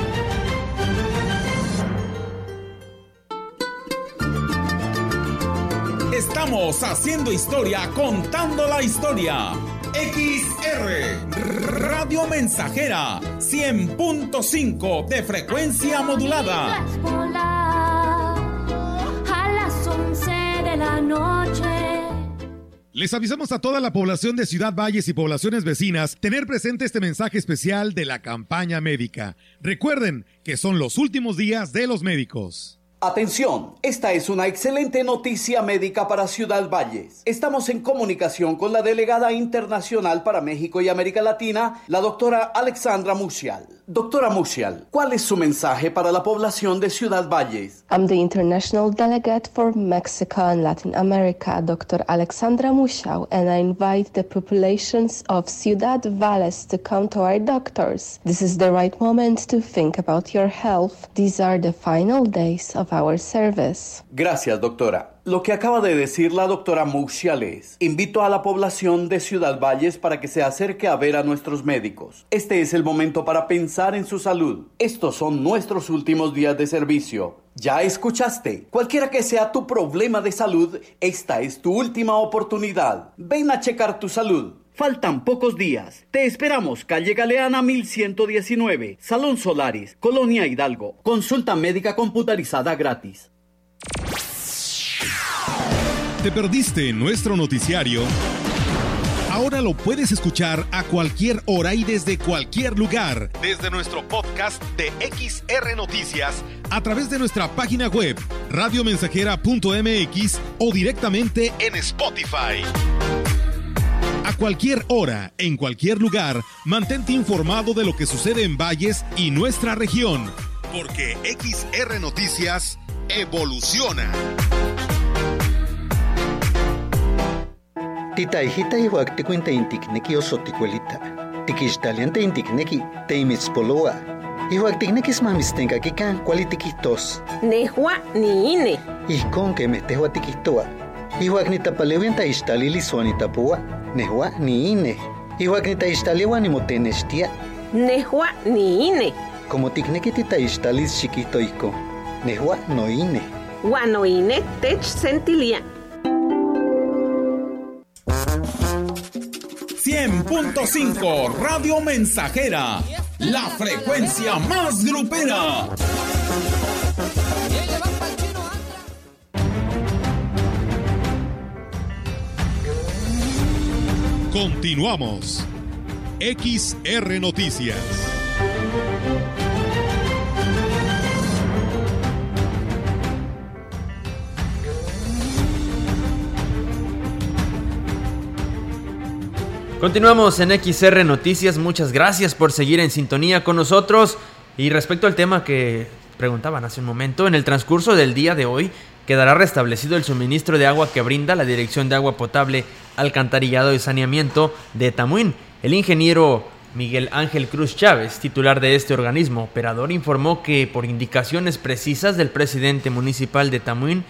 Estamos haciendo historia, contando la historia. XR Radio Mensajera 100.5 de frecuencia modulada. A las 11 de la noche. Les avisamos a toda la población de Ciudad Valles y poblaciones vecinas tener presente este mensaje especial de la campaña médica. Recuerden que son los últimos días de los médicos. Atención, esta es una excelente noticia médica para Ciudad Valles. Estamos en comunicación con la delegada internacional para México y América Latina, la doctora Alexandra Musial. Doctora Musial, ¿cuál es su mensaje para la población de Ciudad Valles? I'm the international delegate for Mexico and Latin America, Dr. Alexandra Musial, and I invite the populations of Ciudad Valles to come to our doctors. This is the right moment to think about your health. These are the final days of Gracias, doctora. Lo que acaba de decir la doctora Muxiales, invito a la población de Ciudad Valles para que se acerque a ver a nuestros médicos. Este es el momento para pensar en su salud. Estos son nuestros últimos días de servicio. Ya escuchaste, cualquiera que sea tu problema de salud, esta es tu última oportunidad. Ven a checar tu salud. Faltan pocos días. Te esperamos, calle Galeana 1119, Salón Solaris, Colonia Hidalgo. Consulta médica computarizada gratis. ¿Te perdiste nuestro noticiario? Ahora lo puedes escuchar a cualquier hora y desde cualquier lugar, desde nuestro podcast de XR Noticias, a través de nuestra página web, radiomensajera.mx o directamente en Spotify. A cualquier hora, en cualquier lugar, mantente informado de lo que sucede en Valles y nuestra región, porque XR Noticias evoluciona. Titaijita ihuak tikuinta intikneki osoticuelita. Tikixtalianta intikneki teimitzpoloa. Ihuak tiknekis mamistenkakikan kuali tikihtos. Nehua ni ine. Ijkon kemeh tehua tikihtoa. Ihuak nitapalewian taixtalili suanitapua. Nehua ni ine. Ihuak nitaixtaliwa nimotenextia. Nehua ni ine. Como tikneki titaixtalis chiquito ijkon. Nehua no ine. Guano ine tech sentilia. 100.5 Radio Mensajera, la frecuencia más grupera. Continuamos. XR Noticias. Continuamos en XR Noticias, muchas gracias por seguir en sintonía con nosotros. Y respecto al tema que preguntaban hace un momento, en el transcurso del día de hoy quedará restablecido el suministro de agua que brinda la Dirección de Agua Potable, Alcantarillado y Saneamiento de Tamuín. El ingeniero Miguel Ángel Cruz Chávez, titular de este organismo operador, informó que por indicaciones precisas del presidente municipal de Tamuín,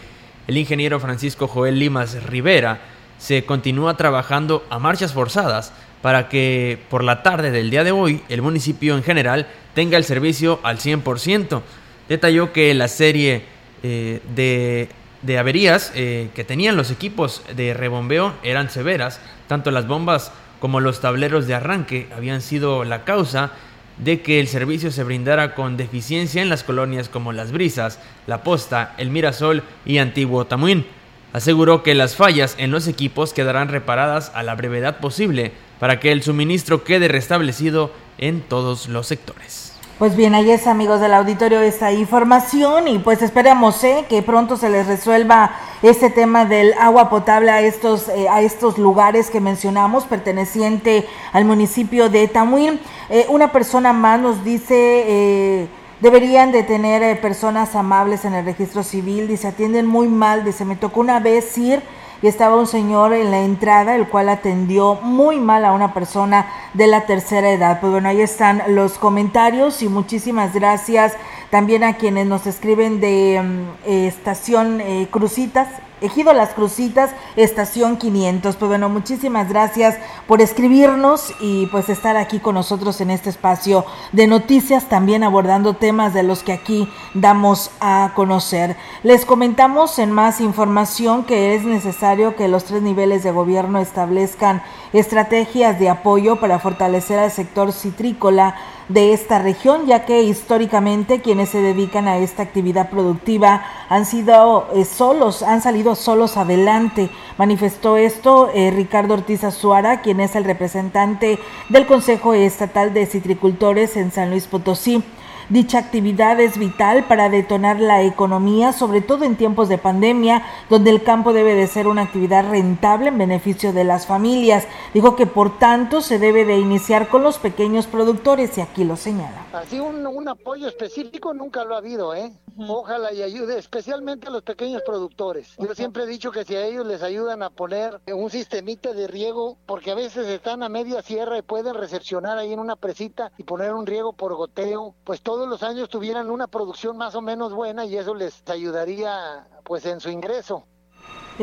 el ingeniero Francisco Joel Limas Rivera, se continúa trabajando a marchas forzadas para que por la tarde del día de hoy el municipio en general tenga el servicio al 100%. Detalló que la serie eh, de, averías eh, que tenían los equipos de rebombeo eran severas, tanto las bombas como los tableros de arranque habían sido la causa de que el servicio se brindara con deficiencia en las colonias como Las Brisas, La Posta, El Mirasol y Antiguo Tamuín. Aseguró que las fallas en los equipos quedarán reparadas a la brevedad posible para que el suministro quede restablecido en todos los sectores. Pues bien, ahí es amigos del auditorio esta información y pues esperamos ¿eh? que pronto se les resuelva este tema del agua potable a estos, eh, a estos lugares que mencionamos perteneciente al municipio de Tamuín. Eh, una persona más nos dice... Deberían de tener eh, personas amables en el registro civil, dice, atienden muy mal, dice, me tocó una vez ir y estaba un señor en la entrada, el cual atendió muy mal a una persona de la tercera edad. Pues bueno, ahí están los comentarios y muchísimas gracias también a quienes nos escriben de mm, estación eh, Crucitas, Ejido Las Crucitas, estación 500. Pues bueno, muchísimas gracias por escribirnos y pues estar aquí con nosotros en este espacio de noticias, también abordando temas de los que aquí damos a conocer. Les comentamos en más información que es necesario que los tres niveles de gobierno establezcan estrategias de apoyo para fortalecer al sector citrícola de esta región, ya que históricamente quienes se dedican a esta actividad productiva han sido eh, solos, han salido Solos Adelante. Manifestó esto eh, Ricardo Ortiz Azuara, quien es el representante del Consejo Estatal de Citricultores en San Luis Potosí. Dicha actividad es vital para detonar la economía, sobre todo en tiempos de pandemia, donde el campo debe de ser una actividad rentable en beneficio de las familias. Dijo que por tanto se debe de iniciar con los pequeños productores y aquí lo señala. Así un, un apoyo específico nunca lo ha habido, ¿eh? Ojalá y ayude, especialmente a los pequeños productores. Yo siempre he dicho que si a ellos les ayudan a poner un sistemita de riego, porque a veces están a media sierra y pueden recepcionar ahí en una presita y poner un riego por goteo, pues todos los años tuvieran una producción más o menos buena y eso les ayudaría pues en su ingreso.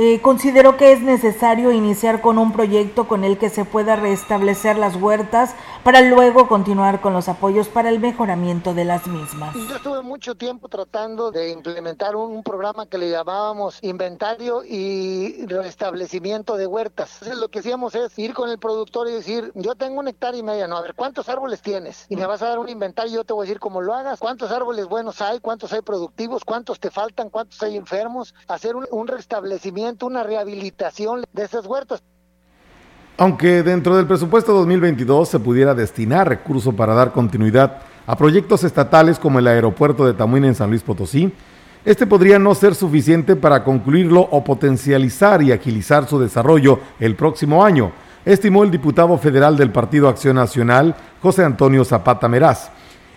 Eh, considero que es necesario iniciar con un proyecto con el que se pueda restablecer las huertas para luego continuar con los apoyos para el mejoramiento de las mismas. Yo estuve mucho tiempo tratando de implementar un, programa que le llamábamos inventario y restablecimiento de huertas. Entonces, lo que hacíamos es ir con el productor y decir, yo tengo un hectárea y media, no, a ver, ¿cuántos árboles tienes? Y me vas a dar un inventario y yo te voy a decir cómo lo hagas, cuántos árboles buenos hay, cuántos hay productivos, cuántos te faltan, cuántos hay enfermos, hacer un, un restablecimiento, una rehabilitación de esas huertas. Aunque dentro del presupuesto 2022 se pudiera destinar recursos para dar continuidad a proyectos estatales como el aeropuerto de Tamuín en San Luis Potosí, este podría no ser suficiente para concluirlo o potencializar y agilizar su desarrollo el próximo año, estimó el diputado federal del Partido Acción Nacional, José Antonio Zapata Meraz.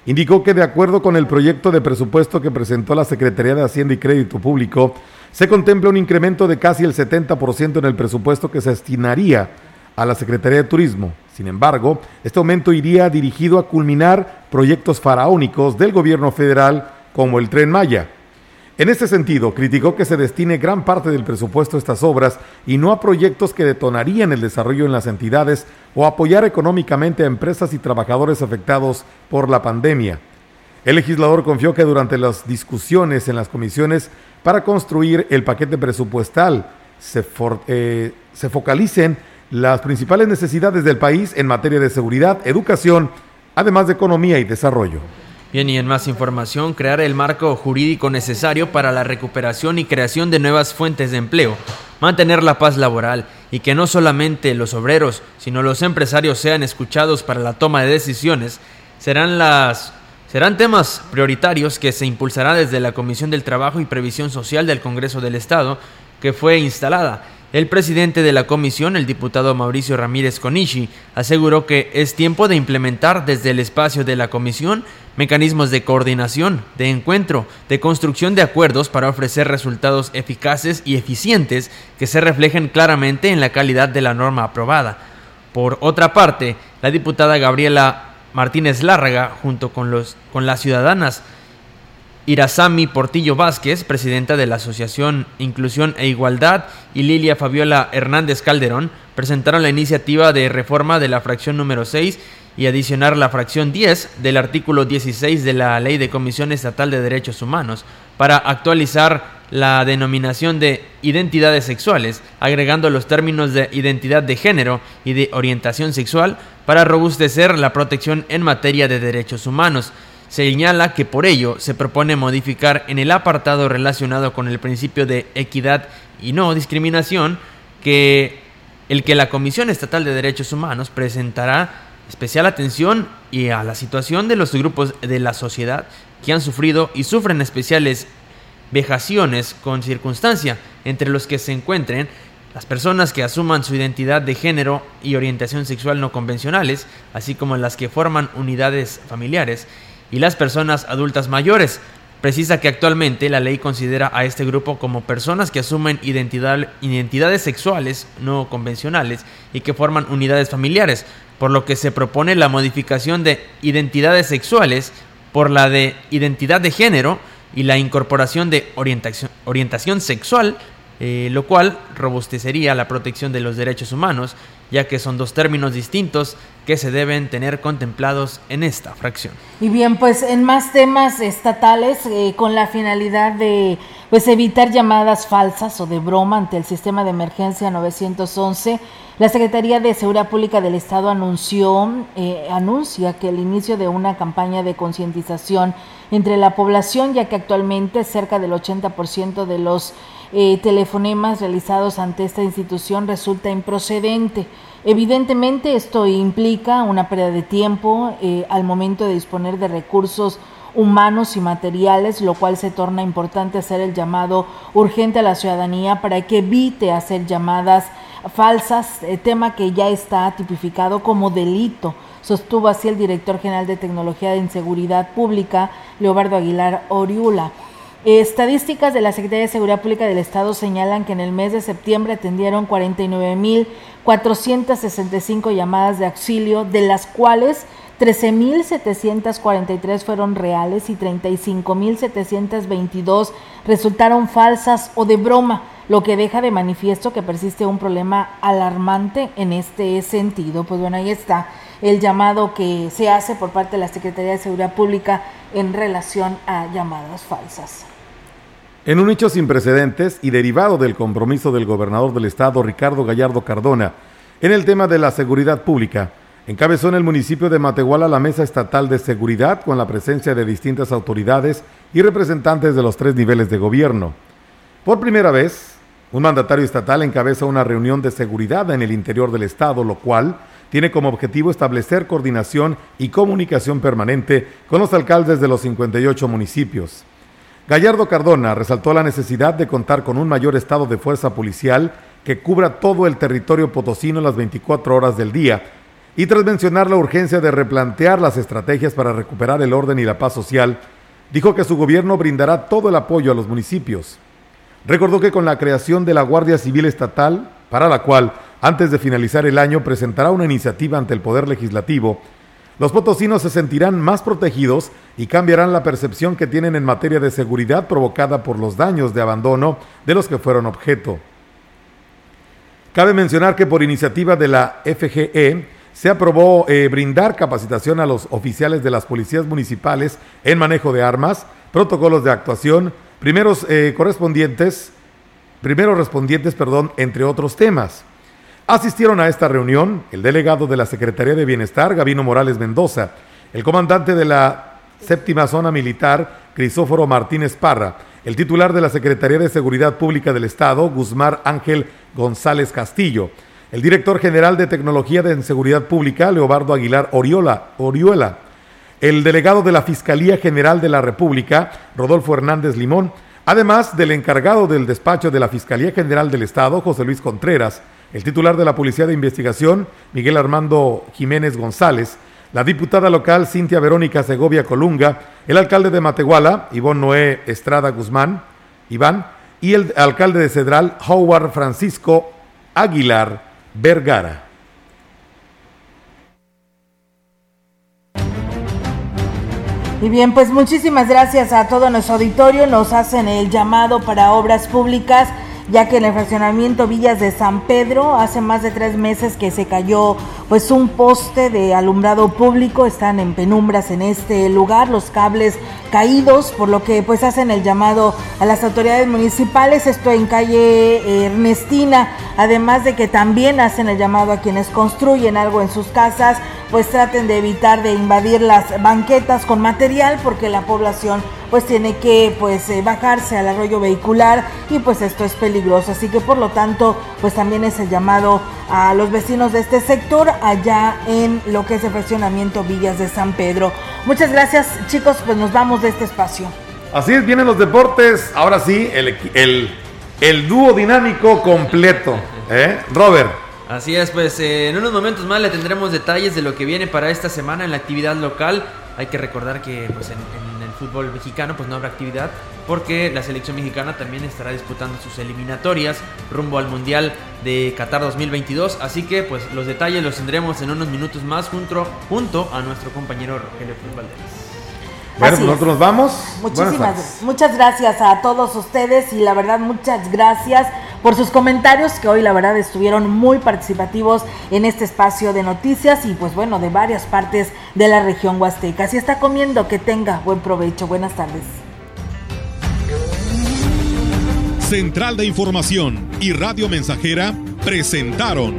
Indicó que de acuerdo con el proyecto de presupuesto que presentó la Secretaría de Hacienda y Crédito Público, se contempla un incremento de casi el 70% en el presupuesto que se destinaría a la Secretaría de Turismo. Sin embargo, este aumento iría dirigido a culminar proyectos faraónicos del gobierno federal como el tren Maya. En este sentido, criticó que se destine gran parte del presupuesto a estas obras y no a proyectos que detonarían el desarrollo en las entidades o apoyar económicamente a empresas y trabajadores afectados por la pandemia. El legislador confió que durante las discusiones en las comisiones para construir el paquete presupuestal se, eh, se focalicen las principales necesidades del país en materia de seguridad, educación, además de economía y desarrollo. Bien, y en más información, crear el marco jurídico necesario para la recuperación y creación de nuevas fuentes de empleo, mantener la paz laboral y que no solamente los obreros, sino los empresarios sean escuchados para la toma de decisiones, serán las serán temas prioritarios que se impulsará desde la Comisión del Trabajo y Previsión Social del Congreso del Estado, que fue instalada el presidente de la comisión, el diputado Mauricio Ramírez Conishi, aseguró que es tiempo de implementar desde el espacio de la comisión mecanismos de coordinación, de encuentro, de construcción de acuerdos para ofrecer resultados eficaces y eficientes que se reflejen claramente en la calidad de la norma aprobada. Por otra parte, la diputada Gabriela Martínez Lárraga, junto con, los, con las ciudadanas, Irazami Portillo Vázquez, presidenta de la Asociación Inclusión e Igualdad, y Lilia Fabiola Hernández Calderón presentaron la iniciativa de reforma de la fracción número 6 y adicionar la fracción 10 del artículo 16 de la Ley de Comisión Estatal de Derechos Humanos para actualizar la denominación de identidades sexuales, agregando los términos de identidad de género y de orientación sexual para robustecer la protección en materia de derechos humanos. Señala que por ello se propone modificar en el apartado relacionado con el principio de equidad y no discriminación que el que la Comisión Estatal de Derechos Humanos presentará especial atención y a la situación de los grupos de la sociedad que han sufrido y sufren especiales vejaciones con circunstancia, entre los que se encuentren las personas que asuman su identidad de género y orientación sexual no convencionales, así como las que forman unidades familiares, y las personas adultas mayores. Precisa que actualmente la ley considera a este grupo como personas que asumen identidades sexuales no convencionales y que forman unidades familiares, por lo que se propone la modificación de identidades sexuales por la de identidad de género y la incorporación de orientación, orientación sexual, eh, lo cual robustecería la protección de los derechos humanos, ya que son dos términos distintos que se deben tener contemplados en esta fracción. Y bien, pues en más temas estatales, eh, con la finalidad de pues evitar llamadas falsas o de broma ante el sistema de emergencia 911, La Secretaría de Seguridad Pública del Estado anunció, eh, anuncia que el inicio de una campaña de concientización entre la población, ya que actualmente cerca del 80% de los eh, telefonemas realizados ante esta institución resulta improcedente. Evidentemente esto implica una pérdida de tiempo eh, al momento de disponer de recursos humanos y materiales, lo cual se torna importante hacer el llamado urgente a la ciudadanía para que evite hacer llamadas falsas, eh, tema que ya está tipificado como delito. Sostuvo así el director general de Tecnología de Inseguridad Pública, Leobardo Aguilar Oriula. Estadísticas de la Secretaría de Seguridad Pública del Estado señalan que en el mes de septiembre atendieron 49.465 llamadas de auxilio, de las cuales 13.743 fueron reales y 35.722 resultaron falsas o de broma, lo que deja de manifiesto que persiste un problema alarmante en este sentido. Pues bueno, ahí está el llamado que se hace por parte de la Secretaría de Seguridad Pública en relación a llamadas falsas. En un hecho sin precedentes y derivado del compromiso del gobernador del estado, Ricardo Gallardo Cardona, en el tema de la seguridad pública, encabezó en el municipio de Matehuala la Mesa Estatal de Seguridad con la presencia de distintas autoridades y representantes de los tres niveles de gobierno. Por primera vez, un mandatario estatal encabeza una reunión de seguridad en el interior del estado, lo cual tiene como objetivo establecer coordinación y comunicación permanente con los alcaldes de los 58 municipios. Gallardo Cardona resaltó la necesidad de contar con un mayor estado de fuerza policial que cubra todo el territorio potosino las 24 horas del día, y tras mencionar la urgencia de replantear las estrategias para recuperar el orden y la paz social, dijo que su gobierno brindará todo el apoyo a los municipios. Recordó que con la creación de la Guardia Civil Estatal, para la cual, antes de finalizar el año, presentará una iniciativa ante el Poder Legislativo, los potosinos se sentirán más protegidos y cambiarán la percepción que tienen en materia de seguridad provocada por los daños de abandono de los que fueron objeto. Cabe mencionar que por iniciativa de la FGE se aprobó eh, brindar capacitación a los oficiales de las policías municipales en manejo de armas, protocolos de actuación, primeros eh, correspondientes, primeros respondientes, perdón, entre otros temas. Asistieron a esta reunión el delegado de la Secretaría de Bienestar, Gabino Morales Mendoza, el comandante de la séptima zona militar, Crisóforo Martínez Parra, el titular de la Secretaría de Seguridad Pública del Estado, Guzmán Ángel González Castillo, el director general de Tecnología de Seguridad Pública, Leobardo Aguilar Oriola, Oriuela, el delegado de la Fiscalía General de la República, Rodolfo Hernández Limón, además del encargado del despacho de la Fiscalía General del Estado, José Luis Contreras, el titular de la Policía de Investigación, Miguel Armando Jiménez González, la diputada local Cintia Verónica Segovia Colunga, el alcalde de Matehuala, Ivón Noé Estrada Guzmán, Iván, y el alcalde de Cedral, Howard Francisco Aguilar Vergara. Y bien, pues muchísimas gracias a todo nuestro auditorio. Nos hacen el llamado para obras públicas ya que en el fraccionamiento Villas de San Pedro hace más de tres meses que se cayó pues un poste de alumbrado público, están en penumbras en este lugar, los cables caídos, por lo que pues hacen el llamado a las autoridades municipales, esto en calle Ernestina, además de que también hacen el llamado a quienes construyen algo en sus casas, pues traten de evitar de invadir las banquetas con material porque la población pues tiene que pues eh, bajarse al arroyo vehicular y pues esto es peligroso. Así que por lo tanto pues también es el llamado a los vecinos de este sector allá en lo que es el fraccionamiento Villas de San Pedro. Muchas gracias chicos, pues nos vamos de este espacio. Así es, vienen los deportes. Ahora sí, el, el, el dúo dinámico completo. ¿eh? Robert. Así es, pues eh, en unos momentos más le tendremos detalles de lo que viene para esta semana en la actividad local. Hay que recordar que pues, en, el fútbol mexicano pues no habrá actividad porque la selección mexicana también estará disputando sus eliminatorias rumbo al Mundial de Qatar 2022. Así que pues los detalles los tendremos en unos minutos más junto, a nuestro compañero Rogelio Cruz Valdez. Bueno, nosotros nos vamos. Muchísimas, muchas gracias a todos ustedes y la verdad muchas gracias por sus comentarios que hoy la verdad estuvieron muy participativos en este espacio de noticias y pues bueno, de varias partes de la región huasteca. Si está comiendo, que tenga buen provecho. Buenas tardes. Central de Información y Radio Mensajera presentaron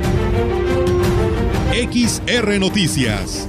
XR Noticias.